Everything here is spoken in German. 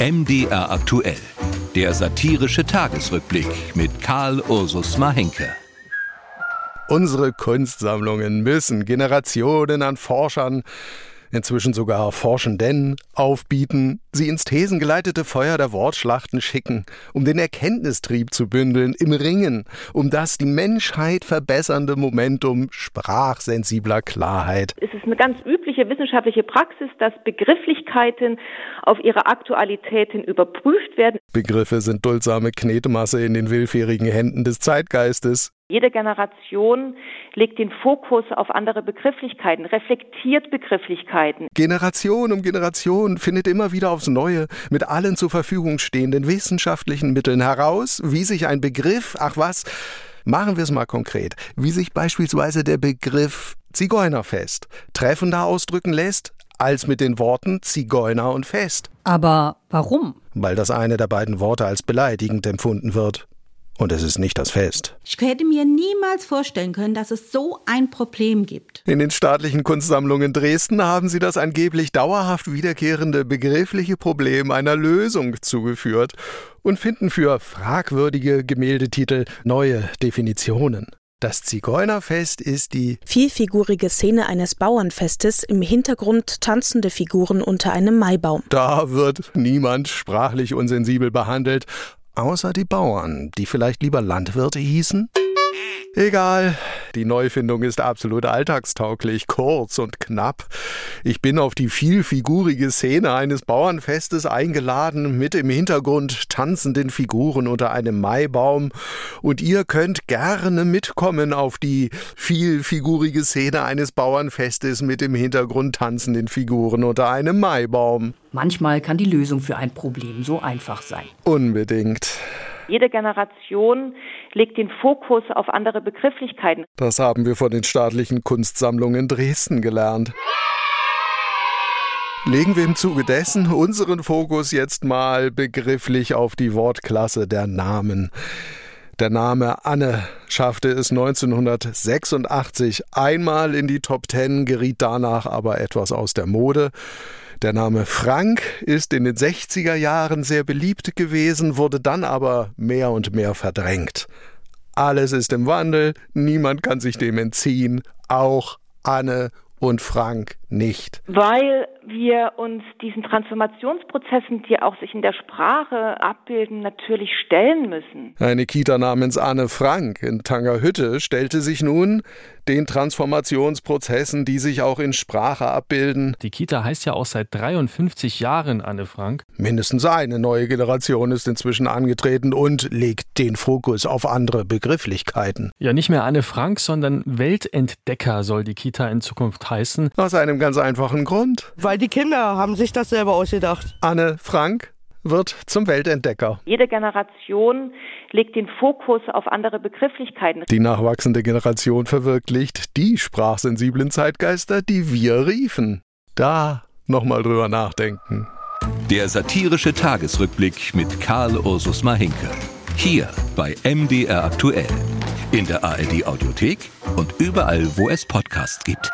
MDR aktuell. Der satirische Tagesrückblick mit Karl Ursus Mahenke. Unsere Kunstsammlungen müssen Generationen an Forschern inzwischen sogar Forschenden, aufbieten, sie ins thesengeleitete Feuer der Wortschlachten schicken, um den Erkenntnistrieb zu bündeln im Ringen, um das die Menschheit verbessernde Momentum sprachsensibler Klarheit. Es ist eine ganz übliche wissenschaftliche Praxis, dass Begrifflichkeiten auf ihre Aktualitäten überprüft werden. Begriffe sind duldsame Knetemasse in den willfährigen Händen des Zeitgeistes. Jede Generation legt den Fokus auf andere Begrifflichkeiten, reflektiert Begrifflichkeiten. Generation um Generation findet immer wieder aufs Neue mit allen zur Verfügung stehenden wissenschaftlichen Mitteln heraus, wie sich ein Begriff, ach was, machen wir es mal konkret, wie sich beispielsweise der Begriff Zigeunerfest treffender ausdrücken lässt, als mit den Worten Zigeuner und Fest. Aber warum? Weil das eine der beiden Worte als beleidigend empfunden wird. Und es ist nicht das Fest. Ich hätte mir niemals vorstellen können, dass es so ein Problem gibt. In den staatlichen Kunstsammlungen Dresden haben sie das angeblich dauerhaft wiederkehrende begriffliche Problem einer Lösung zugeführt und finden für fragwürdige Gemäldetitel neue Definitionen. Das Zigeunerfest ist die vielfigurige Szene eines Bauernfestes, im Hintergrund tanzende Figuren unter einem Maibaum. Da wird niemand sprachlich unsensibel behandelt, Außer die Bauern, die vielleicht lieber Landwirte hießen? Egal, die Neufindung ist absolut alltagstauglich, kurz und knapp. Ich bin auf die vielfigurige Szene eines Bauernfestes eingeladen, mit im Hintergrund tanzenden Figuren unter einem Maibaum, und ihr könnt gerne mitkommen auf die vielfigurige Szene eines Bauernfestes mit im Hintergrund tanzenden Figuren unter einem Maibaum. Manchmal kann die Lösung für ein Problem so einfach sein. Unbedingt. Jede Generation legt den Fokus auf andere Begrifflichkeiten. Das haben wir von den staatlichen Kunstsammlungen Dresden gelernt. Legen wir im Zuge dessen unseren Fokus jetzt mal begrifflich auf die Wortklasse der Namen. Der Name Anne schaffte es 1986 einmal in die Top Ten, geriet danach aber etwas aus der Mode. Der Name Frank ist in den 60er Jahren sehr beliebt gewesen, wurde dann aber mehr und mehr verdrängt. Alles ist im Wandel, niemand kann sich dem entziehen, auch Anne und Frank nicht. Weil wir uns diesen Transformationsprozessen, die auch sich in der Sprache abbilden, natürlich stellen müssen. Eine Kita namens Anne Frank in Tangerhütte stellte sich nun den Transformationsprozessen, die sich auch in Sprache abbilden. Die Kita heißt ja auch seit 53 Jahren Anne Frank. Mindestens eine neue Generation ist inzwischen angetreten und legt den Fokus auf andere Begrifflichkeiten. Ja, nicht mehr Anne Frank, sondern Weltentdecker soll die Kita in Zukunft heißen. Aus einem ganz einfachen Grund. Weil die Kinder haben sich das selber ausgedacht. Anne Frank wird zum Weltentdecker. Jede Generation legt den Fokus auf andere Begrifflichkeiten. Die nachwachsende Generation verwirklicht die sprachsensiblen Zeitgeister, die wir riefen. Da nochmal drüber nachdenken. Der satirische Tagesrückblick mit Karl Ursus Mahinke. Hier bei MDR aktuell. In der ARD Audiothek und überall, wo es Podcasts gibt.